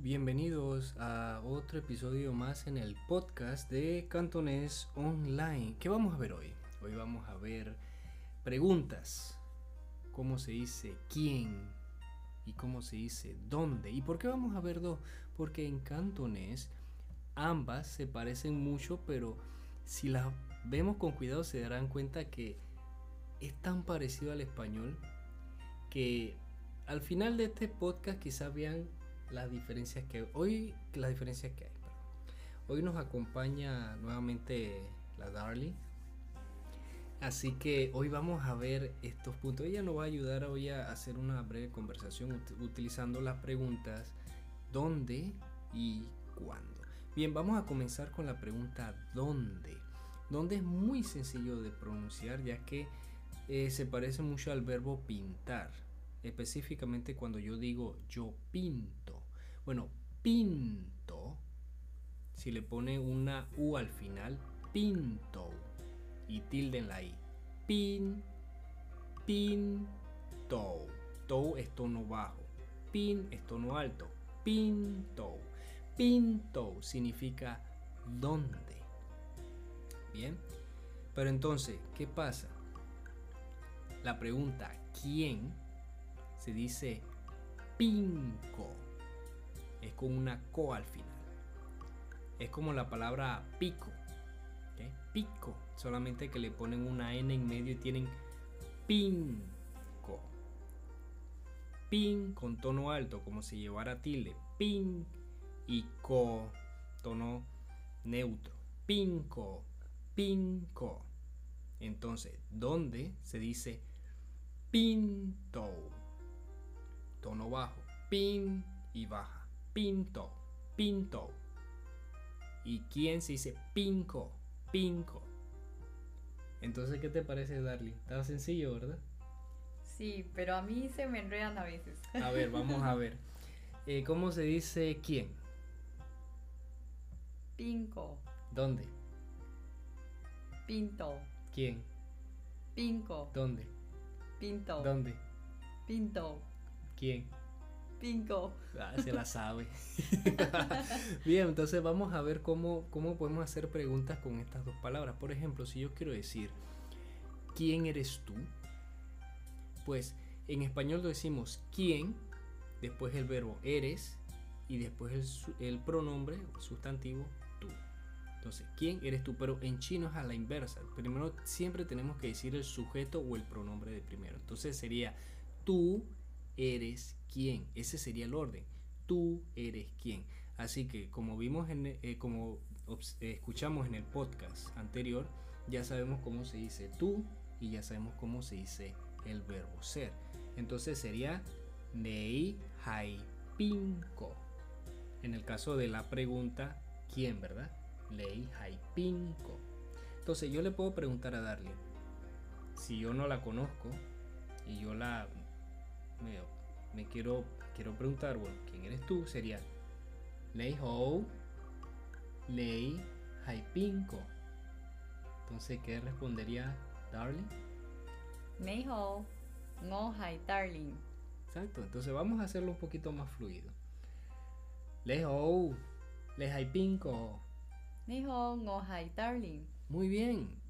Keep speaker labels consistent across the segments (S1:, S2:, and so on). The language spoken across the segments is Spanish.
S1: Bienvenidos a otro episodio más en el podcast de Cantonés Online. ¿Qué vamos a ver hoy? Hoy vamos a ver preguntas. ¿Cómo se dice quién? ¿Y cómo se dice dónde? ¿Y por qué vamos a ver dos? Porque en cantonés ambas se parecen mucho, pero si las vemos con cuidado se darán cuenta que es tan parecido al español que al final de este podcast quizás vean las diferencias que hoy las diferencias que hay. Hoy nos acompaña nuevamente la Darly. Así que hoy vamos a ver estos puntos. Ella nos va a ayudar hoy a hacer una breve conversación utilizando las preguntas ¿dónde y cuándo? Bien, vamos a comenzar con la pregunta ¿dónde? ¿Dónde es muy sencillo de pronunciar ya que eh, se parece mucho al verbo pintar específicamente cuando yo digo yo pinto. Bueno, pinto, si le pone una U al final, pinto y tilde la I. Pin, pinto. To es tono bajo. Pin es tono alto. Pinto. Pinto significa dónde. Bien. Pero entonces, ¿qué pasa? La pregunta ¿quién? se dice pinco. Es con una co al final. Es como la palabra pico. Pico. Solamente que le ponen una N en medio y tienen pinco. Pin con tono alto, como si llevara tilde. Pin y co, tono neutro. Pinco. Pinco. Entonces, ¿dónde se dice pinto? tono bajo, pin y baja, pinto, pinto. ¿Y quién se dice pinco, pinco? Entonces, ¿qué te parece, Darly? Está sencillo, ¿verdad?
S2: Sí, pero a mí se me enredan a veces.
S1: A ver, vamos a ver. Eh, ¿Cómo se dice quién?
S2: Pinco.
S1: ¿Dónde?
S2: Pinto.
S1: ¿Quién?
S2: Pinco.
S1: ¿Dónde?
S2: Pinto.
S1: ¿Dónde?
S2: Pinto.
S1: ¿Quién?
S2: Pinco.
S1: Ah, se la sabe. Bien, entonces vamos a ver cómo, cómo podemos hacer preguntas con estas dos palabras. Por ejemplo, si yo quiero decir, ¿quién eres tú? Pues en español lo decimos quién, después el verbo eres y después el pronombre sustantivo tú. Entonces, ¿quién eres tú? Pero en chino es a la inversa. Primero siempre tenemos que decir el sujeto o el pronombre de primero. Entonces sería tú eres quién. Ese sería el orden. Tú eres quién. Así que como vimos en, eh, como escuchamos en el podcast anterior, ya sabemos cómo se dice tú y ya sabemos cómo se dice el verbo ser. Entonces sería nei hai pinko. En el caso de la pregunta quién, ¿verdad? Lei hai pinko. Entonces yo le puedo preguntar a Darle si yo no la conozco y yo la me, quiero, quiero preguntar, bueno, ¿quién eres tú? Sería Lei Hou, Lei Haipinko. Entonces, ¿qué respondería Darling?
S2: Lei Hou, Ngo Hai Darling.
S1: Exacto, entonces vamos a hacerlo un poquito más fluido. Lei Hou, Lei Haipinko.
S2: Lei Hou, Ngo Hai Darling.
S1: Muy bien.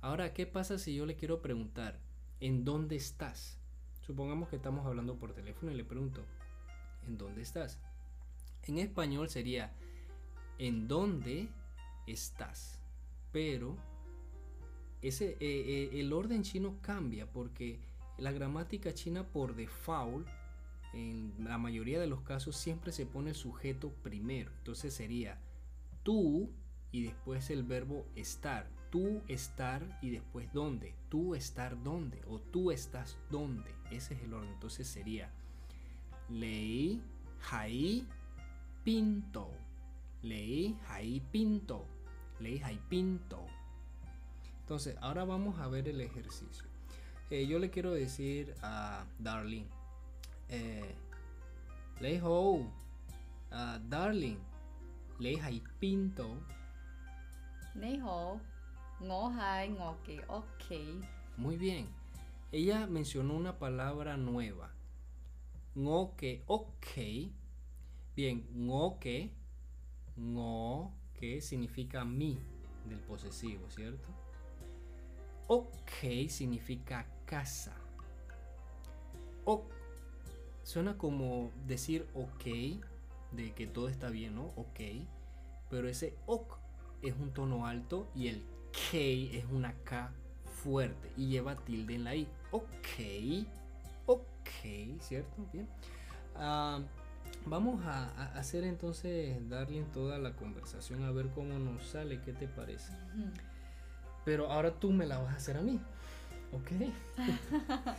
S1: Ahora, ¿qué pasa si yo le quiero preguntar, ¿en dónde estás? Supongamos que estamos hablando por teléfono y le pregunto, ¿en dónde estás? En español sería, ¿en dónde estás? Pero ese, eh, eh, el orden chino cambia porque la gramática china por default, en la mayoría de los casos, siempre se pone el sujeto primero. Entonces sería tú y después el verbo estar. Tú estar y después dónde. Tú estar dónde. O tú estás dónde. Ese es el orden. Entonces sería Lei Hai Pinto. Lei Hai Pinto. Lei Hai Pinto. Entonces, ahora vamos a ver el ejercicio. Eh, yo le quiero decir a Darling. Eh, Lei Ho. Darling. Lei Hai Pinto. Muy bien. Ella mencionó una palabra nueva. Ngoke ok. Bien, ngo que, ngo que significa mi del posesivo, ¿cierto? Ok significa casa. Ok suena como decir ok, de que todo está bien, ¿no? Ok. Pero ese ok es un tono alto y el K es una K fuerte y lleva tilde en la I. Ok, ok, ¿cierto? Bien. Ah, vamos a, hacer entonces, Darling, toda la conversación a ver cómo nos sale, qué te parece. Pero ahora tú me la vas a hacer a mí. Ok.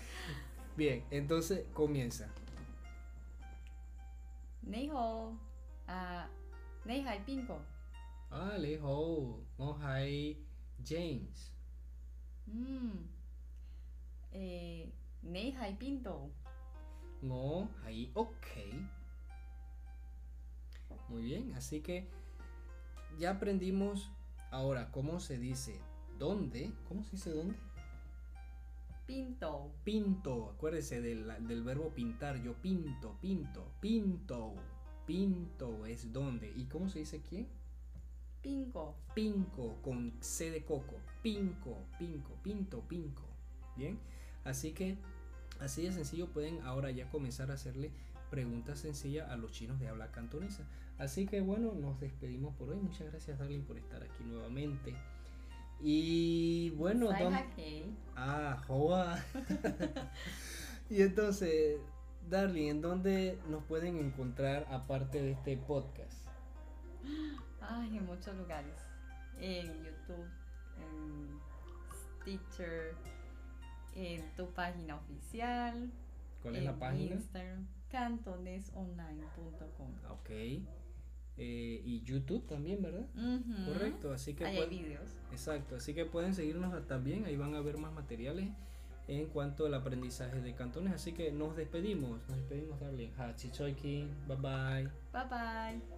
S1: Bien, entonces comienza.
S2: Nejo, uh, ah, Neja el pingo.
S1: 啊，你好，我系 James。
S2: 嗯，诶，你喺边度？
S1: 我喺屋企。Muy bien, así que ya aprendimos ahora cómo se dice dónde. ¿Cómo se dice dónde?
S2: Pinto.
S1: Pinto. Acuérdese del, del verbo pintar. Yo pinto, pinto, pinto. Pinto es dónde. ¿Y cómo se dice quién?
S2: Pinco.
S1: Pinco con C de coco. Pinco, pinco, pinto, pinco. Bien. Así que así de sencillo pueden ahora ya comenzar a hacerle preguntas sencillas a los chinos de habla cantonesa. Así que bueno, nos despedimos por hoy. Muchas gracias, Darling, por estar aquí nuevamente. Y bueno, ah, Joa. y entonces, Darling, ¿en dónde nos pueden encontrar aparte de este podcast?
S2: Ay, en muchos lugares. En YouTube, en Stitcher, en tu página oficial.
S1: ¿Cuál es la página?
S2: Instagram, cantonesonline.com.
S1: Ok. Eh, y YouTube también, ¿verdad? Correcto, así que...
S2: hay videos.
S1: Exacto, así que pueden seguirnos también, ahí van a ver más materiales en cuanto al aprendizaje de cantones. Así que nos despedimos, nos despedimos, Darling. Hachichoiki, bye bye.
S2: Bye bye.